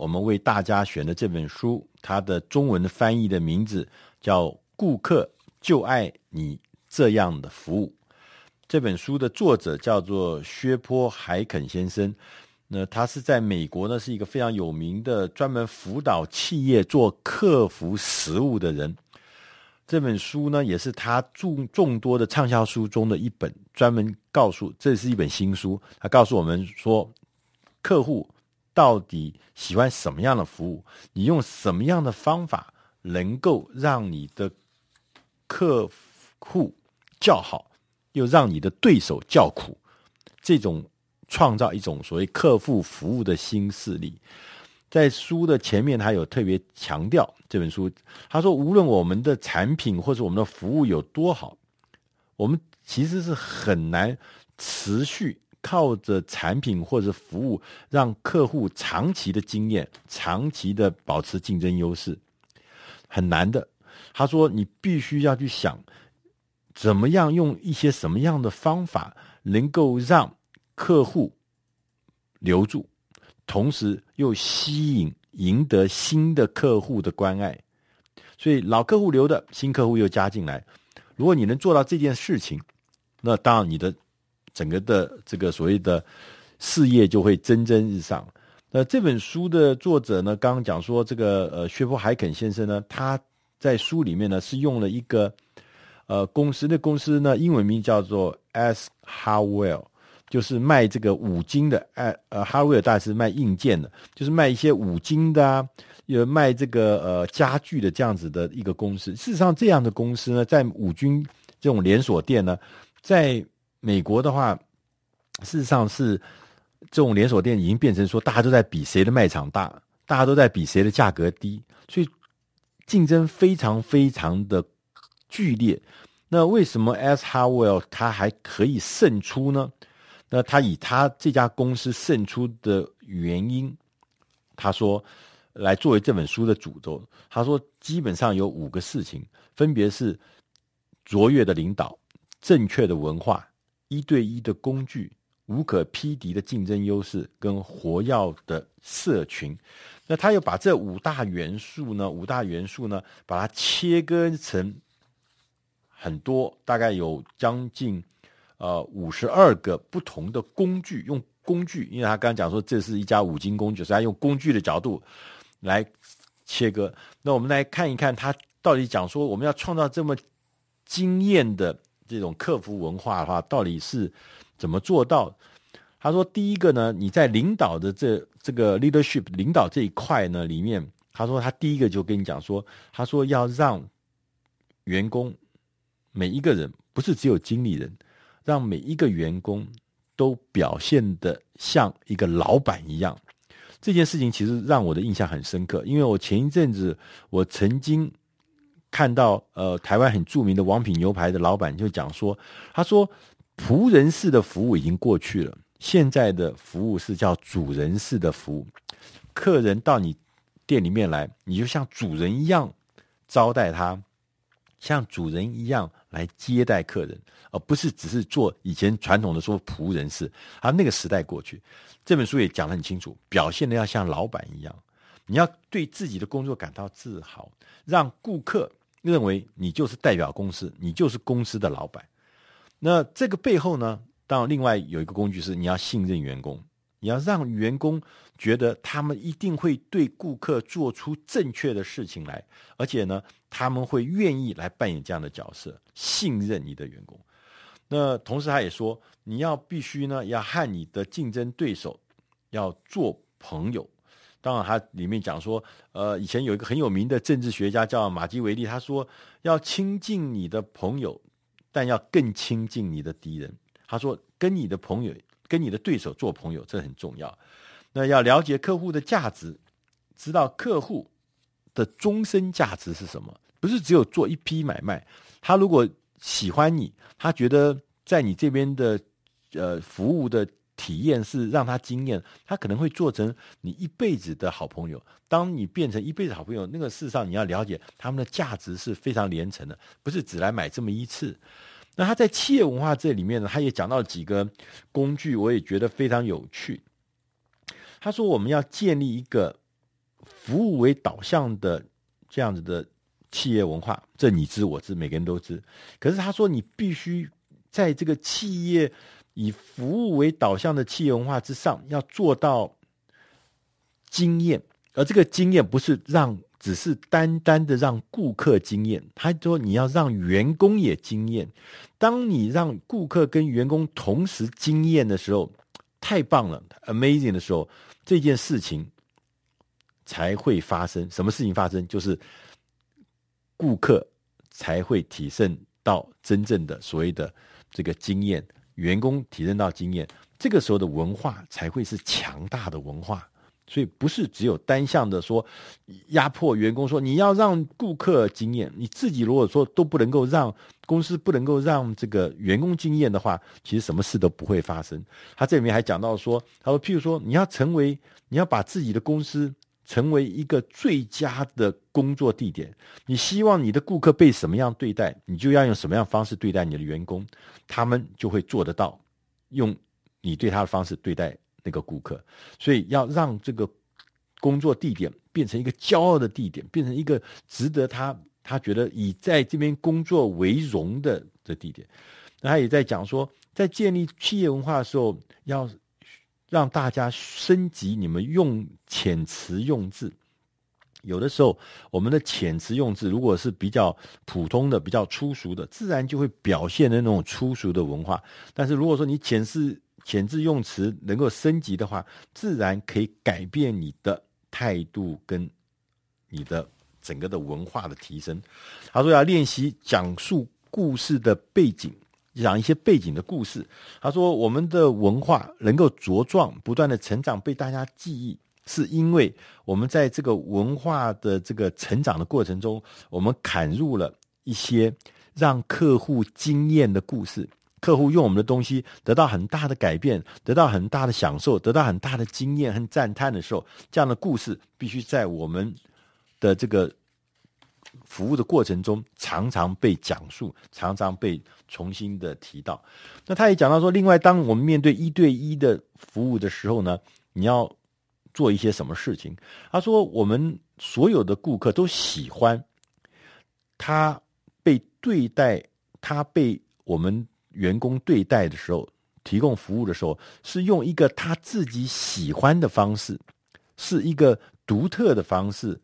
我们为大家选的这本书，它的中文的翻译的名字叫《顾客就爱你这样的服务》。这本书的作者叫做薛坡海肯先生，那他是在美国呢，是一个非常有名的专门辅导企业做客服实务的人。这本书呢，也是他众众多的畅销书中的一本，专门告诉这是一本新书，他告诉我们说，客户到底喜欢什么样的服务，你用什么样的方法能够让你的客户叫好，又让你的对手叫苦，这种创造一种所谓客户服务的新势力。在书的前面，他有特别强调这本书。他说，无论我们的产品或者我们的服务有多好，我们其实是很难持续靠着产品或者服务让客户长期的经验、长期的保持竞争优势，很难的。他说，你必须要去想，怎么样用一些什么样的方法，能够让客户留住。同时又吸引、赢得新的客户的关爱，所以老客户留的，新客户又加进来。如果你能做到这件事情，那当然你的整个的这个所谓的事业就会蒸蒸日上。那这本书的作者呢，刚刚讲说这个呃薛坡海肯先生呢，他在书里面呢是用了一个呃公司的公司呢英文名叫做 AS Hardware。就是卖这个五金的，哎，呃，哈维尔大概是卖硬件的，就是卖一些五金的啊，有卖这个呃家具的这样子的一个公司。事实上，这样的公司呢，在五金这种连锁店呢，在美国的话，事实上是这种连锁店已经变成说，大家都在比谁的卖场大，大家都在比谁的价格低，所以竞争非常非常的剧烈。那为什么 AS Hardware 它还可以胜出呢？那他以他这家公司胜出的原因，他说来作为这本书的主轴。他说基本上有五个事情，分别是卓越的领导、正确的文化、一对一的工具、无可匹敌的竞争优势跟活跃的社群。那他又把这五大元素呢，五大元素呢，把它切割成很多，大概有将近。呃，五十二个不同的工具，用工具，因为他刚刚讲说这是一家五金工具，所以他用工具的角度来切割。那我们来看一看，他到底讲说我们要创造这么惊艳的这种客服文化的话，到底是怎么做到？他说，第一个呢，你在领导的这这个 leadership 领导这一块呢里面，他说他第一个就跟你讲说，他说要让员工每一个人，不是只有经理人。让每一个员工都表现得像一个老板一样，这件事情其实让我的印象很深刻。因为我前一阵子我曾经看到，呃，台湾很著名的王品牛排的老板就讲说，他说仆人式的服务已经过去了，现在的服务是叫主人式的服务。客人到你店里面来，你就像主人一样招待他，像主人一样来接待客人。而不是只是做以前传统的说仆人式，而那个时代过去，这本书也讲得很清楚，表现的要像老板一样，你要对自己的工作感到自豪，让顾客认为你就是代表公司，你就是公司的老板。那这个背后呢，当然另外有一个工具是你要信任员工，你要让员工觉得他们一定会对顾客做出正确的事情来，而且呢，他们会愿意来扮演这样的角色，信任你的员工。那同时，他也说，你要必须呢，要和你的竞争对手要做朋友。当然，他里面讲说，呃，以前有一个很有名的政治学家叫马基维利，他说要亲近你的朋友，但要更亲近你的敌人。他说，跟你的朋友、跟你的对手做朋友，这很重要。那要了解客户的价值，知道客户的终身价值是什么，不是只有做一批买卖。他如果喜欢你，他觉得在你这边的呃服务的体验是让他惊艳，他可能会做成你一辈子的好朋友。当你变成一辈子好朋友，那个事实上你要了解他们的价值是非常连城的，不是只来买这么一次。那他在企业文化这里面呢，他也讲到几个工具，我也觉得非常有趣。他说我们要建立一个服务为导向的这样子的企业文化，这你知我知，每个人都知。可是他说，你必须在这个企业以服务为导向的企业文化之上，要做到惊艳。而这个惊艳不是让，只是单单的让顾客惊艳，他说你要让员工也惊艳。当你让顾客跟员工同时惊艳的时候，太棒了，amazing 的时候，这件事情才会发生。什么事情发生？就是顾客才会提升到真正的所谓的这个经验，员工提升到经验，这个时候的文化才会是强大的文化。所以不是只有单向的说压迫员工，说你要让顾客惊艳，你自己如果说都不能够让公司不能够让这个员工惊艳的话，其实什么事都不会发生。他这里面还讲到说，他说譬如说你要成为，你要把自己的公司成为一个最佳的工作地点，你希望你的顾客被什么样对待，你就要用什么样方式对待你的员工，他们就会做得到，用你对他的方式对待。那个顾客，所以要让这个工作地点变成一个骄傲的地点，变成一个值得他他觉得以在这边工作为荣的的地点。那他也在讲说，在建立企业文化的时候，要让大家升级你们用遣词用字。有的时候，我们的遣词用字如果是比较普通的、比较粗俗的，自然就会表现的那种粗俗的文化。但是如果说你遣词遣字用词能够升级的话，自然可以改变你的态度跟你的整个的文化的提升。他说要练习讲述故事的背景，讲一些背景的故事。他说我们的文化能够茁壮、不断的成长，被大家记忆，是因为我们在这个文化的这个成长的过程中，我们砍入了一些让客户惊艳的故事。客户用我们的东西得到很大的改变，得到很大的享受，得到很大的经验和赞叹的时候，这样的故事必须在我们的这个服务的过程中常常被讲述，常常被重新的提到。那他也讲到说，另外，当我们面对一对一的服务的时候呢，你要做一些什么事情？他说，我们所有的顾客都喜欢他被对待，他被我们。员工对待的时候，提供服务的时候，是用一个他自己喜欢的方式，是一个独特的方式。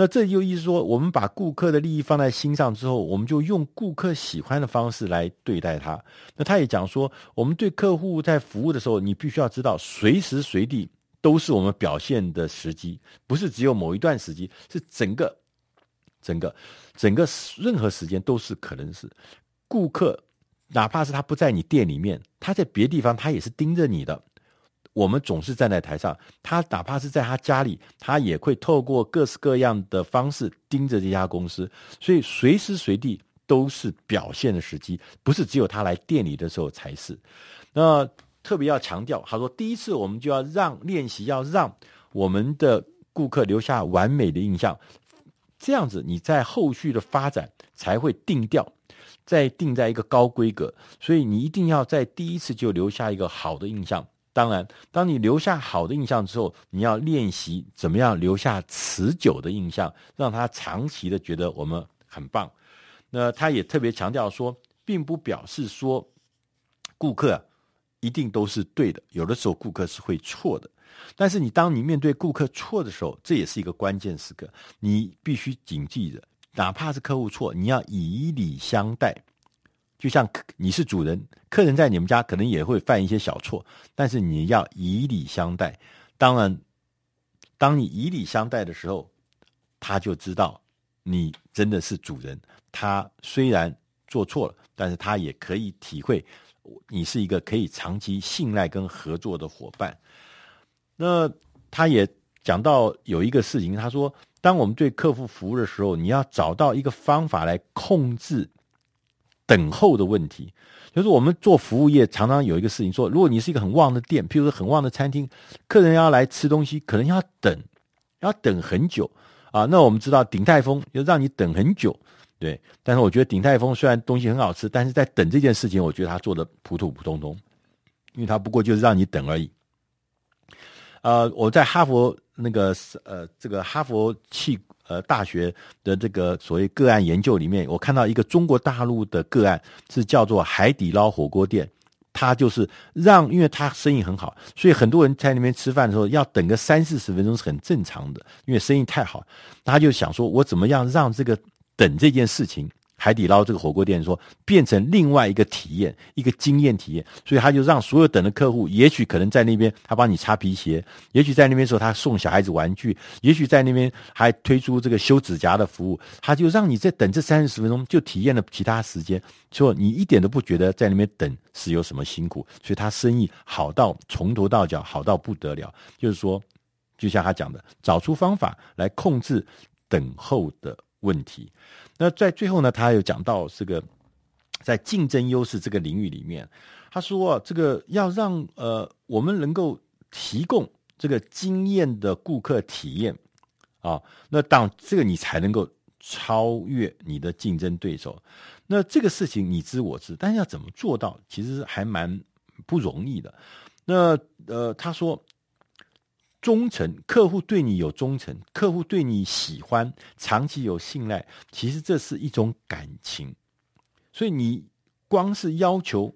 那这就意思说，我们把顾客的利益放在心上之后，我们就用顾客喜欢的方式来对待他。那他也讲说，我们对客户在服务的时候，你必须要知道，随时随地都是我们表现的时机，不是只有某一段时机，是整个、整个、整个任何时间都是可能是顾客。哪怕是他不在你店里面，他在别地方，他也是盯着你的。我们总是站在台上，他哪怕是在他家里，他也会透过各式各样的方式盯着这家公司。所以随时随地都是表现的时机，不是只有他来店里的时候才是。那特别要强调，他说第一次我们就要让练习，要让我们的顾客留下完美的印象，这样子你在后续的发展才会定调。再定在一个高规格，所以你一定要在第一次就留下一个好的印象。当然，当你留下好的印象之后，你要练习怎么样留下持久的印象，让他长期的觉得我们很棒。那他也特别强调说，并不表示说顾客一定都是对的，有的时候顾客是会错的。但是你当你面对顾客错的时候，这也是一个关键时刻，你必须谨记着。哪怕是客户错，你要以礼相待，就像你是主人，客人在你们家可能也会犯一些小错，但是你要以礼相待。当然，当你以礼相待的时候，他就知道你真的是主人。他虽然做错了，但是他也可以体会你是一个可以长期信赖跟合作的伙伴。那他也讲到有一个事情，他说。当我们对客户服务的时候，你要找到一个方法来控制等候的问题。就是我们做服务业，常常有一个事情说，如果你是一个很旺的店，譬如说很旺的餐厅，客人要来吃东西，可能要等，要等很久啊。那我们知道鼎泰丰就让你等很久，对。但是我觉得鼎泰丰虽然东西很好吃，但是在等这件事情，我觉得他做的普普通通，因为他不过就是让你等而已。呃，我在哈佛那个呃这个哈佛气呃大学的这个所谓个案研究里面，我看到一个中国大陆的个案是叫做海底捞火锅店。他就是让，因为他生意很好，所以很多人在那边吃饭的时候要等个三四十分钟是很正常的，因为生意太好。他就想说，我怎么样让这个等这件事情。海底捞这个火锅店说变成另外一个体验，一个经验体验，所以他就让所有等的客户，也许可能在那边他帮你擦皮鞋，也许在那边时候他送小孩子玩具，也许在那边还推出这个修指甲的服务，他就让你在等这三十分钟就体验了其他时间，说你一点都不觉得在那边等是有什么辛苦，所以他生意好到从头到脚好到不得了，就是说，就像他讲的，找出方法来控制等候的问题。那在最后呢，他有讲到这个在竞争优势这个领域里面，他说啊，这个要让呃我们能够提供这个惊艳的顾客体验啊，那当这个你才能够超越你的竞争对手。那这个事情你知我知，但是要怎么做到，其实还蛮不容易的。那呃，他说。忠诚，客户对你有忠诚，客户对你喜欢，长期有信赖，其实这是一种感情。所以你光是要求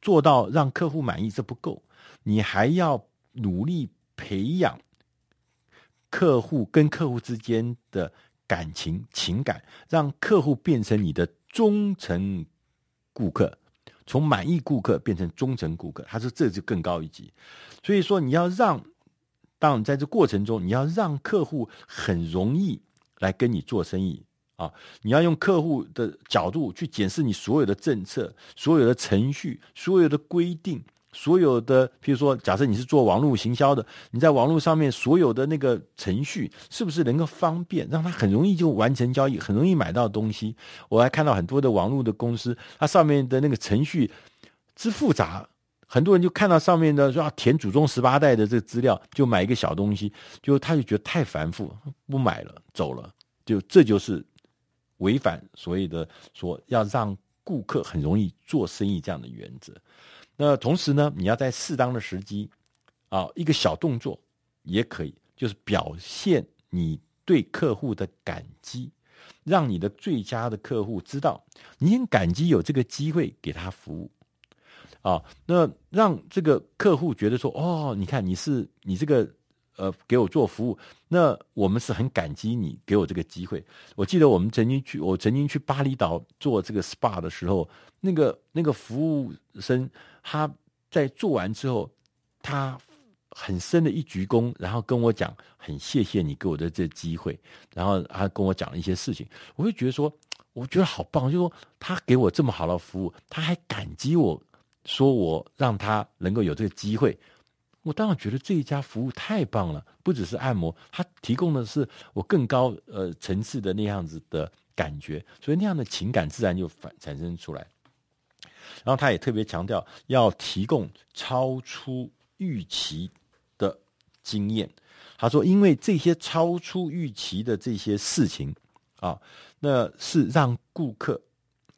做到让客户满意，这不够，你还要努力培养客户跟客户之间的感情情感，让客户变成你的忠诚顾客，从满意顾客变成忠诚顾客。他说这就更高一级。所以说你要让。当在这过程中，你要让客户很容易来跟你做生意啊！你要用客户的角度去检视你所有的政策、所有的程序、所有的规定、所有的，譬如说，假设你是做网络行销的，你在网络上面所有的那个程序是不是能够方便，让他很容易就完成交易，很容易买到东西？我还看到很多的网络的公司，它上面的那个程序之复杂。很多人就看到上面的说要填祖宗十八代的这个资料，就买一个小东西，就他就觉得太繁复，不买了，走了。就这就是违反所谓的说要让顾客很容易做生意这样的原则。那同时呢，你要在适当的时机啊，一个小动作也可以，就是表现你对客户的感激，让你的最佳的客户知道你很感激有这个机会给他服务。啊，那让这个客户觉得说，哦，你看你是你这个呃给我做服务，那我们是很感激你给我这个机会。我记得我们曾经去，我曾经去巴厘岛做这个 SPA 的时候，那个那个服务生他在做完之后，他很深的一鞠躬，然后跟我讲，很谢谢你给我的这机会，然后他跟我讲了一些事情，我会觉得说，我觉得好棒，就是说他给我这么好的服务，他还感激我。说我让他能够有这个机会，我当然觉得这一家服务太棒了。不只是按摩，他提供的是我更高呃层次的那样子的感觉，所以那样的情感自然就反产生出来。然后他也特别强调要提供超出预期的经验。他说，因为这些超出预期的这些事情啊，那是让顾客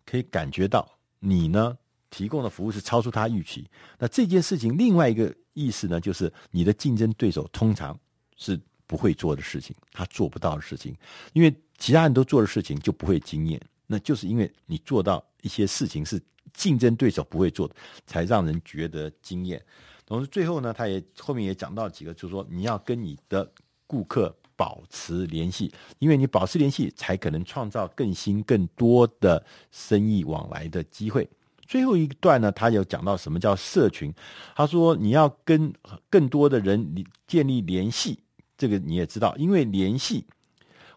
可以感觉到你呢。提供的服务是超出他预期，那这件事情另外一个意思呢，就是你的竞争对手通常是不会做的事情，他做不到的事情，因为其他人都做的事情就不会惊艳，那就是因为你做到一些事情是竞争对手不会做的，才让人觉得惊艳。同时最后呢，他也后面也讲到几个，就是说你要跟你的顾客保持联系，因为你保持联系，才可能创造更新更多的生意往来的机会。最后一段呢，他有讲到什么叫社群。他说你要跟更多的人建立联系，这个你也知道，因为联系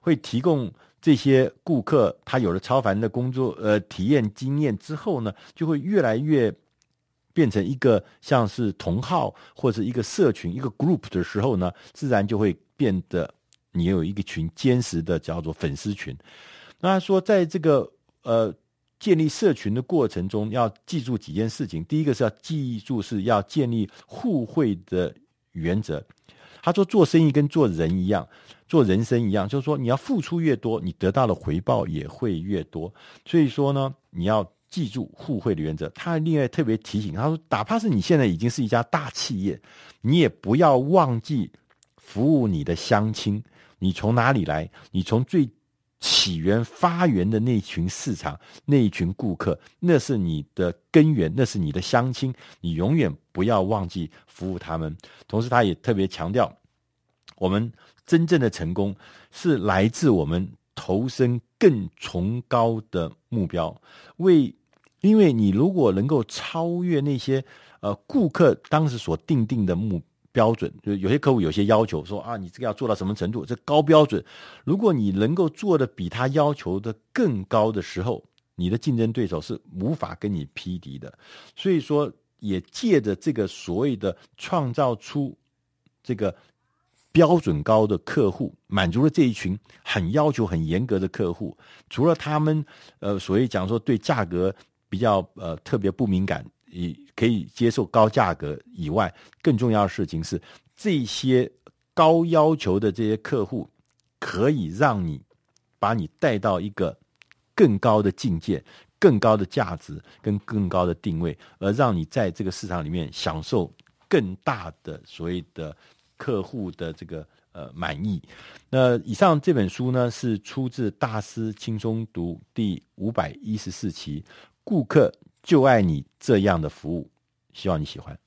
会提供这些顾客，他有了超凡的工作呃体验经验之后呢，就会越来越变成一个像是同号或者一个社群一个 group 的时候呢，自然就会变得你有一个群坚实的叫做粉丝群。那说在这个呃。建立社群的过程中，要记住几件事情。第一个是要记住是要建立互惠的原则。他说做生意跟做人一样，做人生一样，就是说你要付出越多，你得到的回报也会越多。所以说呢，你要记住互惠的原则。他另外特别提醒他说，哪怕是你现在已经是一家大企业，你也不要忘记服务你的乡亲。你从哪里来？你从最起源发源的那群市场，那一群顾客，那是你的根源，那是你的乡亲。你永远不要忘记服务他们。同时，他也特别强调，我们真正的成功是来自我们投身更崇高的目标。为，因为你如果能够超越那些呃顾客当时所定定的目标标准，就有些客户有些要求说啊，你这个要做到什么程度？这高标准，如果你能够做的比他要求的更高的时候，你的竞争对手是无法跟你匹敌的。所以说，也借着这个所谓的创造出这个标准高的客户，满足了这一群很要求很严格的客户。除了他们呃，所谓讲说对价格比较呃特别不敏感。以可以接受高价格以外，更重要的事情是，这些高要求的这些客户，可以让你把你带到一个更高的境界、更高的价值跟更高的定位，而让你在这个市场里面享受更大的所谓的客户的这个呃满意。那以上这本书呢，是出自《大师轻松读》第五百一十四期，顾客。就爱你这样的服务，希望你喜欢。